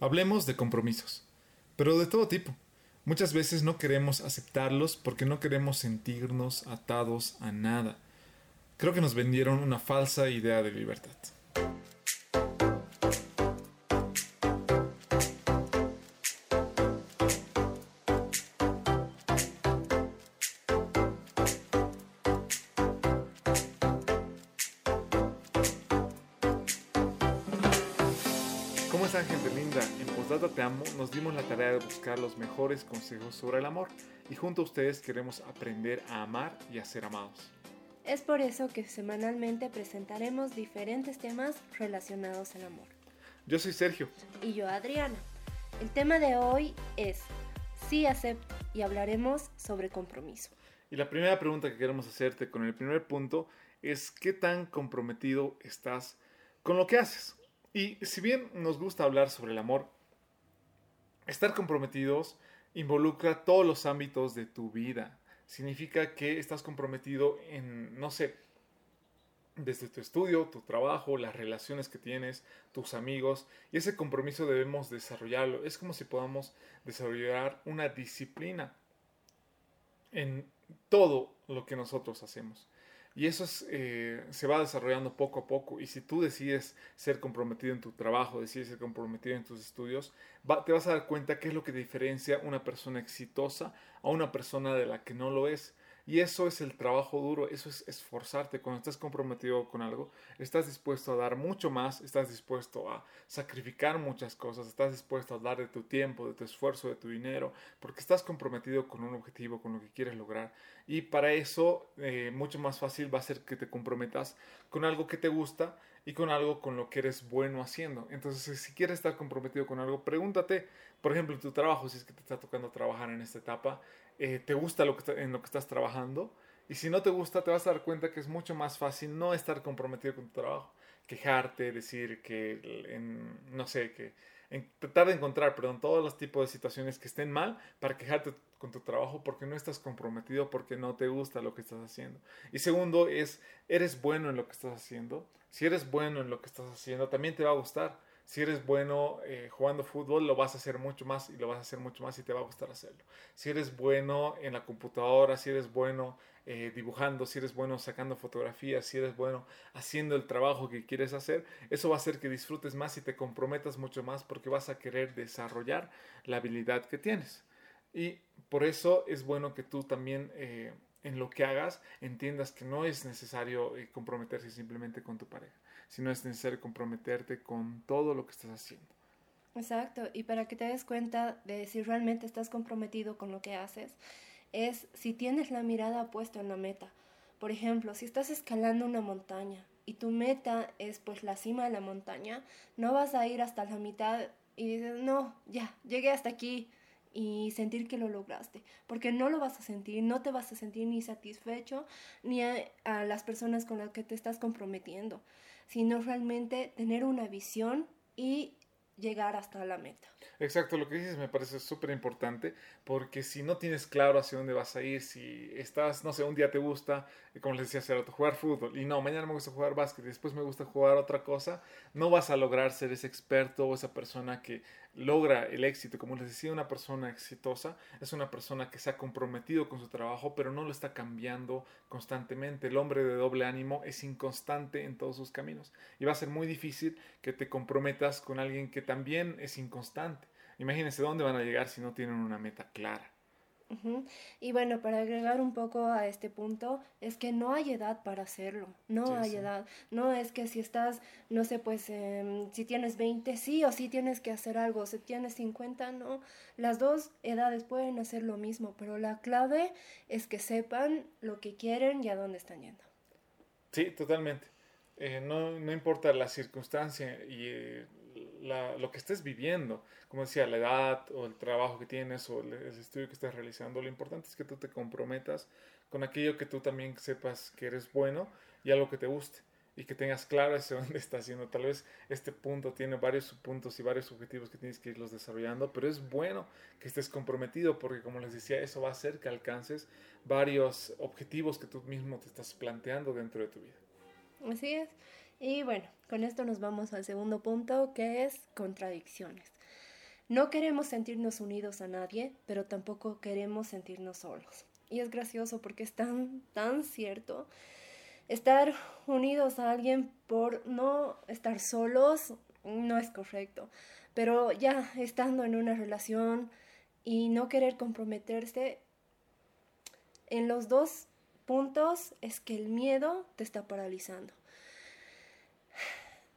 Hablemos de compromisos, pero de todo tipo. Muchas veces no queremos aceptarlos porque no queremos sentirnos atados a nada. Creo que nos vendieron una falsa idea de libertad. ¿Cómo están gente linda? En Postdata Te Amo nos dimos la tarea de buscar los mejores consejos sobre el amor y junto a ustedes queremos aprender a amar y a ser amados. Es por eso que semanalmente presentaremos diferentes temas relacionados al amor. Yo soy Sergio. Y yo Adriana. El tema de hoy es Sí acepto y hablaremos sobre compromiso. Y la primera pregunta que queremos hacerte con el primer punto es ¿qué tan comprometido estás con lo que haces? Y si bien nos gusta hablar sobre el amor, estar comprometidos involucra todos los ámbitos de tu vida. Significa que estás comprometido en, no sé, desde tu estudio, tu trabajo, las relaciones que tienes, tus amigos, y ese compromiso debemos desarrollarlo. Es como si podamos desarrollar una disciplina en todo lo que nosotros hacemos. Y eso eh, se va desarrollando poco a poco. Y si tú decides ser comprometido en tu trabajo, decides ser comprometido en tus estudios, te vas a dar cuenta qué es lo que diferencia una persona exitosa a una persona de la que no lo es. Y eso es el trabajo duro, eso es esforzarte. Cuando estás comprometido con algo, estás dispuesto a dar mucho más, estás dispuesto a sacrificar muchas cosas, estás dispuesto a dar de tu tiempo, de tu esfuerzo, de tu dinero, porque estás comprometido con un objetivo, con lo que quieres lograr. Y para eso, eh, mucho más fácil va a ser que te comprometas con algo que te gusta y con algo con lo que eres bueno haciendo. Entonces, si quieres estar comprometido con algo, pregúntate, por ejemplo, tu trabajo, si es que te está tocando trabajar en esta etapa, eh, te gusta lo que en lo que estás trabajando. Y si no te gusta, te vas a dar cuenta que es mucho más fácil no estar comprometido con tu trabajo. Quejarte, decir que, no sé, que tratar de encontrar, perdón, todos los tipos de situaciones que estén mal para quejarte con tu trabajo porque no estás comprometido, porque no te gusta lo que estás haciendo. Y segundo es, eres bueno en lo que estás haciendo. Si eres bueno en lo que estás haciendo, también te va a gustar si eres bueno eh, jugando fútbol, lo vas a hacer mucho más y lo vas a hacer mucho más y te va a gustar hacerlo. Si eres bueno en la computadora, si eres bueno eh, dibujando, si eres bueno sacando fotografías, si eres bueno haciendo el trabajo que quieres hacer, eso va a hacer que disfrutes más y te comprometas mucho más porque vas a querer desarrollar la habilidad que tienes. Y por eso es bueno que tú también... Eh, en lo que hagas entiendas que no es necesario comprometerse simplemente con tu pareja sino es necesario comprometerte con todo lo que estás haciendo. Exacto, y para que te des cuenta de si realmente estás comprometido con lo que haces, es si tienes la mirada puesta en la meta. Por ejemplo, si estás escalando una montaña y tu meta es pues la cima de la montaña, no vas a ir hasta la mitad y dices, no, ya, llegué hasta aquí y sentir que lo lograste, porque no lo vas a sentir, no te vas a sentir ni satisfecho ni a, las personas con las que te estás comprometiendo sino realmente tener una visión y llegar hasta la meta. Exacto, lo que dices me parece súper importante porque si no tienes claro hacia dónde vas a ir, si estás, no sé, un día te gusta, como les decía hace rato, jugar fútbol y no, mañana me gusta jugar básquet y después me gusta jugar otra cosa, no vas a lograr ser ese experto o esa persona que logra el éxito. Como les decía, una persona exitosa es una persona que se ha comprometido con su trabajo, pero no lo está cambiando constantemente. El hombre de doble ánimo es inconstante en todos sus caminos y va a ser muy difícil que te comprometas con alguien que también es inconstante. Imagínense dónde van a llegar si no tienen una meta clara. Y bueno, para agregar un poco a este punto, es que no hay edad para hacerlo, no hay edad. No es que si estás, no sé, pues em, si tienes 20, sí o sí tienes que hacer algo, si tienes 50, no. Las dos edades pueden hacer lo mismo, pero la clave es que sepan lo que quieren y a dónde están yendo. Sí, totalmente. Eh, no, no, importa la circunstancia y eh, lo que estés viviendo, como decía, la edad o el trabajo que tienes o el, estudio que estás realizando, lo importante es que tú te comprometas con aquello que tú también sepas que eres bueno y algo que te guste y que tengas claro hacia dónde estás haciendo. Tal vez este punto tiene varios puntos y varios objetivos que tienes que irlos desarrollando, pero es bueno que estés comprometido porque como les decía, eso va a hacer que alcances varios objetivos que tú mismo te estás planteando dentro de tu vida. Así es. Y bueno, con esto nos vamos al segundo punto que es contradicciones. No queremos sentirnos unidos a nadie, pero tampoco queremos sentirnos solos. Y es gracioso porque es tan, tan cierto. Estar unidos a alguien por no estar solos no es correcto. Pero ya estando en una relación y no querer comprometerse, en los dos puntos es que el miedo te está paralizando.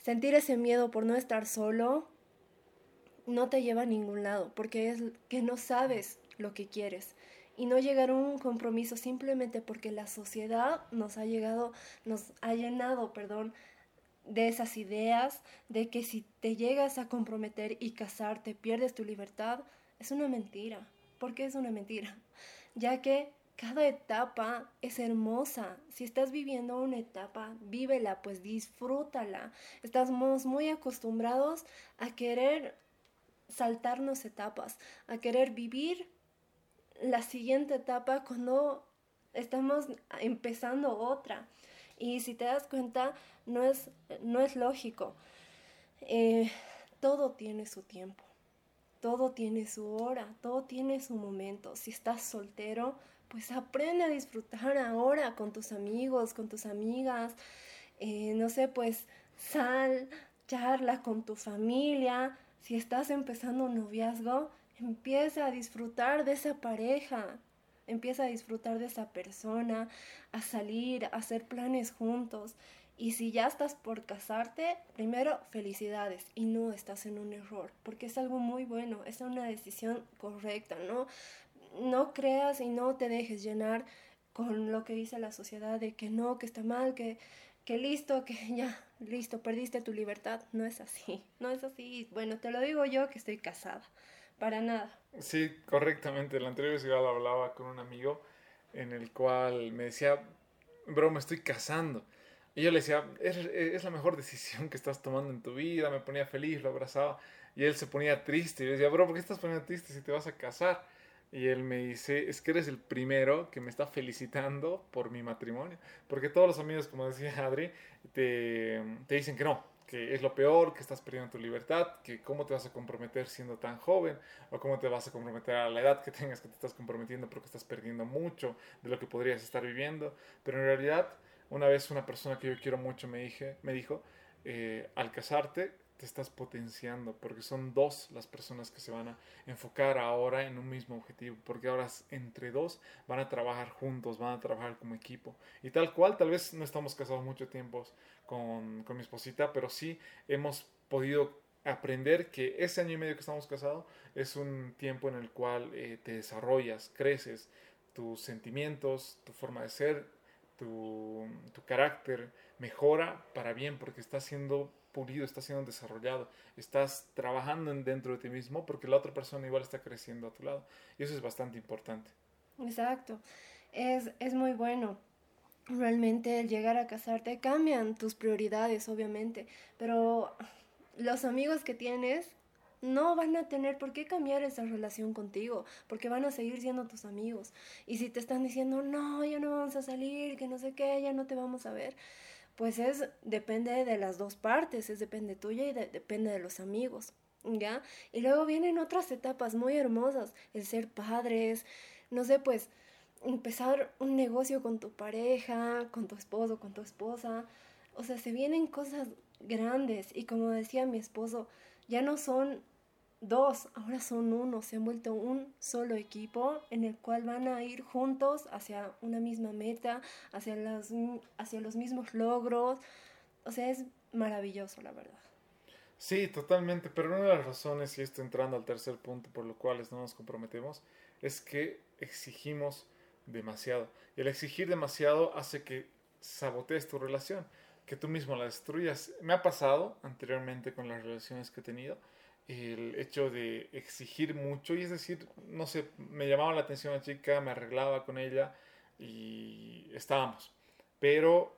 Sentir ese miedo por no estar solo no te lleva a ningún lado, porque es que no sabes lo que quieres y no llegar a un compromiso simplemente porque la sociedad nos ha llegado, nos ha llenado, perdón, de esas ideas de que si te llegas a comprometer y casarte pierdes tu libertad, es una mentira. ¿Por qué es una mentira? Ya que cada etapa es hermosa. Si estás viviendo una etapa, vívela, pues disfrútala. Estamos muy acostumbrados a querer saltarnos etapas, a querer vivir la siguiente etapa cuando estamos empezando otra. Y si te das cuenta, no es, no es lógico. Eh, todo tiene su tiempo, todo tiene su hora, todo tiene su momento. Si estás soltero, pues aprende a disfrutar ahora con tus amigos, con tus amigas. Eh, no sé, pues sal, charla con tu familia. Si estás empezando un noviazgo, empieza a disfrutar de esa pareja. Empieza a disfrutar de esa persona, a salir, a hacer planes juntos. Y si ya estás por casarte, primero felicidades y no estás en un error, porque es algo muy bueno, es una decisión correcta, ¿no? No creas y no te dejes llenar con lo que dice la sociedad de que no, que está mal, que, que listo, que ya, listo, perdiste tu libertad. No es así, no es así. Bueno, te lo digo yo que estoy casada, para nada. Sí, correctamente. La anterior vez hablaba con un amigo en el cual me decía, bro, me estoy casando. Y yo le decía, es, es, la mejor decisión que estás tomando en tu vida, me ponía feliz, lo abrazaba. Y él se ponía triste. Y yo decía, bro, ¿por qué estás poniendo triste si te vas a casar? Y él me dice, es que eres el primero que me está felicitando por mi matrimonio. Porque todos los amigos, como decía Adri, te, te dicen que no, que es lo peor, que estás perdiendo tu libertad, que cómo te vas a comprometer siendo tan joven, o cómo te vas a comprometer a la edad que tengas que te estás comprometiendo porque estás perdiendo mucho de lo que podrías estar viviendo. Pero en realidad una vez una persona que yo quiero mucho me, dije, me dijo, eh, al casarte te estás potenciando, porque son dos las personas que se van a enfocar ahora en un mismo objetivo, porque ahora entre dos van a trabajar juntos, van a trabajar como equipo. Y tal cual, tal vez no estamos casados mucho tiempo con, con mi esposita, pero sí hemos podido aprender que ese año y medio que estamos casados es un tiempo en el cual eh, te desarrollas, creces, tus sentimientos, tu forma de ser tu, carácter mejora para bien porque está siendo pulido, está siendo desarrollado, estás trabajando dentro de ti mismo porque la otra persona igual está creciendo a tu lado y eso es bastante importante. Exacto, es, es muy bueno. Realmente el llegar a casarte cambian tus prioridades, obviamente, pero los amigos que tienes no van a tener por qué cambiar esa relación contigo, porque van a seguir siendo tus amigos. Y si te están diciendo, no, ya no vamos a salir, que no sé qué, ya no te vamos a ver, pues es, depende de las dos partes, es depende tuya y depende de los amigos, ¿ya? Y luego vienen otras etapas muy hermosas, el ser padres, no sé, pues empezar un negocio con tu pareja, con tu esposo, con tu esposa, o sea, se vienen cosas grandes y como decía mi esposo, ya no son dos, ahora son uno, se han vuelto un solo equipo en el cual van a ir juntos hacia una misma meta, hacia, las, hacia los mismos logros. O sea, es maravilloso, la verdad. Sí, totalmente, pero una de las razones, y esto entrando al tercer punto por lo cual no nos comprometemos, es que exigimos demasiado. Y el exigir demasiado hace que sabotees tu relación, que tú mismo la destruyas. Me ha pasado anteriormente con las relaciones que he tenido, el hecho de exigir mucho y es decir, no sé, me llamaba la atención la chica, me arreglaba con ella y estábamos. Pero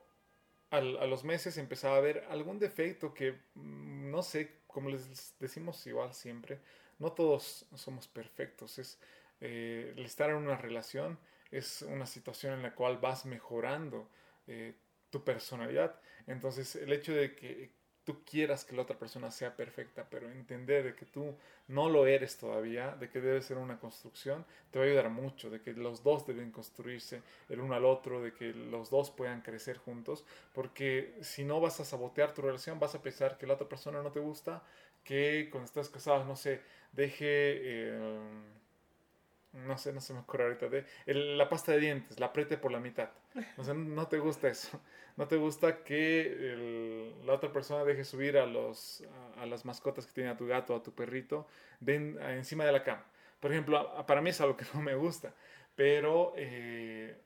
a los meses empezaba a ver algún defecto que, mm, no sé, como les decimos igual siempre, no todos somos perfectos. Es eh, el estar en una relación es una situación en la cual vas mejorando eh, tu personalidad. Entonces el hecho de que tú quieras que la otra persona sea perfecta, pero entender de que tú no lo eres todavía, de que debe ser una construcción, te va a ayudar mucho, de que los dos deben construirse el uno al otro, de que los dos puedan crecer juntos, porque si no vas a sabotear tu relación, vas a pensar que la otra persona no te gusta, que cuando estás casado, no sé, deje... Eh, no sé, no se me ocurre ahorita, de la pasta de dientes, la apriete por la mitad. O sea, no te gusta eso. No te gusta que la otra persona deje subir a, los, a, las mascotas que tiene a tu gato o a tu perrito encima de la cama. Por ejemplo, para mí es algo que no me gusta, pero eh,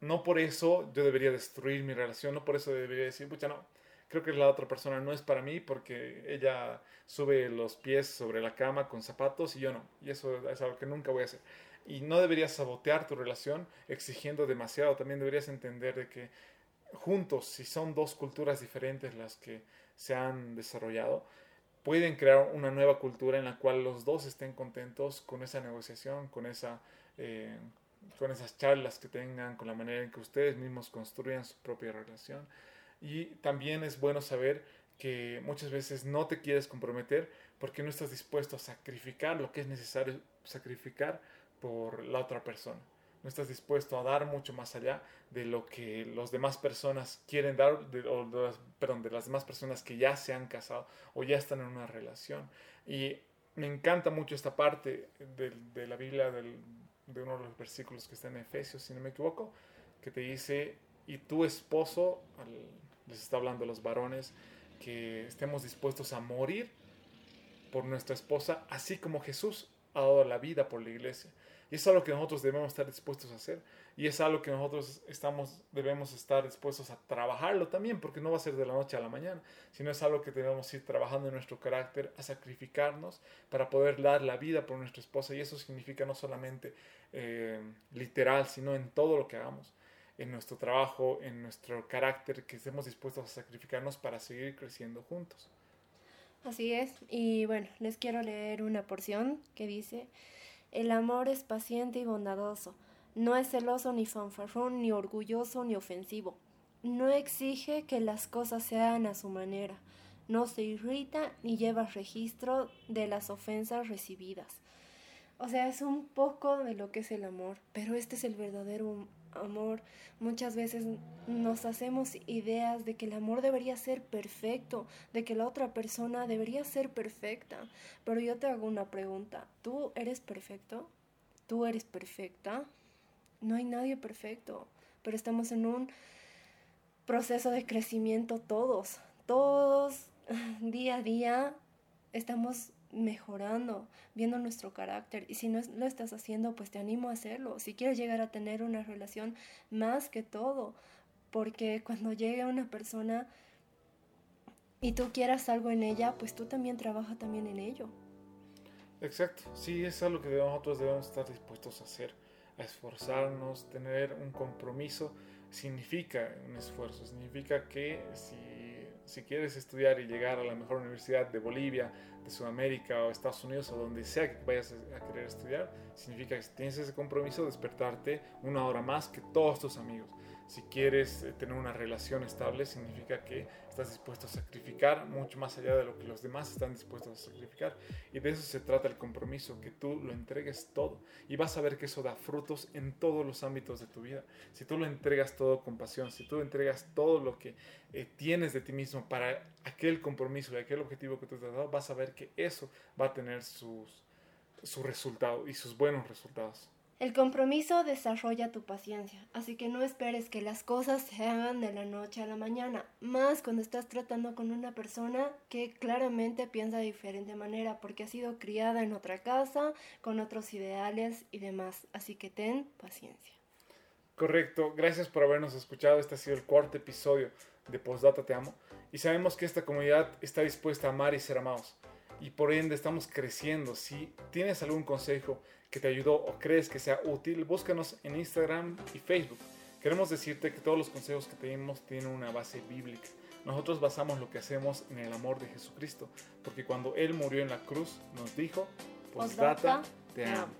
no por eso yo debería destruir mi relación, no por eso debería decir, pucha, no, creo que la otra persona no es para mí porque ella sube los pies sobre la cama con zapatos y yo no. Y eso es algo que nunca voy a hacer. Y no deberías sabotear tu relación exigiendo demasiado. También deberías entender de que juntos, si son dos culturas diferentes las que se han desarrollado, pueden crear una nueva cultura en la cual los dos estén contentos con esa negociación, con, esa, eh, con esas charlas que tengan, con la manera en que ustedes mismos construyan su propia relación. Y también es bueno saber que muchas veces no te quieres comprometer porque no estás dispuesto a sacrificar lo que es necesario sacrificar por la otra persona. No estás dispuesto a dar mucho más allá de lo que las demás personas quieren dar, de, o de las, perdón, de las demás personas que ya se han casado o ya están en una relación. Y me encanta mucho esta parte de, de la Biblia, del, de uno de los versículos que está en Efesios, si no me equivoco, que te dice, y tu esposo, les está hablando a los varones, que estemos dispuestos a morir por nuestra esposa, así como Jesús ha dado la vida por la iglesia. Y es algo que nosotros debemos estar dispuestos a hacer. Y es algo que nosotros estamos, debemos estar dispuestos a trabajarlo también, porque no va a ser de la noche a la mañana, sino es algo que debemos ir trabajando en nuestro carácter, a sacrificarnos para poder dar la vida por nuestra esposa. Y eso significa no solamente eh, literal, sino en todo lo que hagamos en nuestro trabajo, en nuestro carácter, que estemos dispuestos a sacrificarnos para seguir creciendo juntos. Así es, y bueno, les quiero leer una porción que dice, el amor es paciente y bondadoso, no es celoso ni fanfarrón, ni orgulloso ni ofensivo, no exige que las cosas sean a su manera, no se irrita ni lleva registro de las ofensas recibidas. O sea, es un poco de lo que es el amor, pero este es el verdadero amor. Muchas veces nos hacemos ideas de que el amor debería ser perfecto, de que la otra persona debería ser perfecta. Pero yo te hago una pregunta. ¿Tú eres perfecto? ¿Tú eres perfecta? No hay nadie perfecto, pero estamos en un proceso de crecimiento todos. Todos, día a día, estamos mejorando, viendo nuestro carácter. Y si no lo estás haciendo, pues te animo a hacerlo. Si quieres llegar a tener una relación, más que todo, porque cuando llegue una persona y tú quieras algo en ella, pues tú también trabaja también en ello. Exacto, sí, es algo que nosotros debemos estar dispuestos a hacer, a esforzarnos, tener un compromiso, significa un esfuerzo, significa que si si quieres estudiar y llegar a la mejor universidad de Bolivia, de Sudamérica o Estados Unidos o donde sea que vayas a querer estudiar, significa que tienes ese compromiso de despertarte una hora más que todos tus amigos. Si quieres eh, tener una relación estable, significa que estás dispuesto a sacrificar mucho más allá de lo que los demás están dispuestos a sacrificar. Y de eso se trata el compromiso, que tú lo entregues todo. Y vas a ver que eso da frutos en todos los ámbitos de tu vida. Si tú lo entregas todo con pasión, si tú entregas todo lo que eh, tienes de ti mismo para aquel compromiso y aquel objetivo que tú te has dado, vas a ver que eso va a tener sus, su resultado y sus buenos resultados. El compromiso desarrolla tu paciencia, así que no esperes que las cosas se hagan de la noche a la mañana, más cuando estás tratando con una persona que claramente piensa de diferente manera, porque ha sido criada en otra casa, con otros ideales y demás, así que ten paciencia. Correcto, gracias por habernos escuchado, este ha sido el cuarto episodio de Postdata Te Amo, y sabemos que esta comunidad está dispuesta a amar y ser amados, y por ende estamos creciendo. Si tienes algún consejo, que te ayudó o crees que sea útil, búscanos en Instagram y Facebook. Queremos decirte que todos los consejos que tenemos tienen una base bíblica. Nosotros basamos lo que hacemos en el amor de Jesucristo, porque cuando Él murió en la cruz nos dijo, pues data, te amo.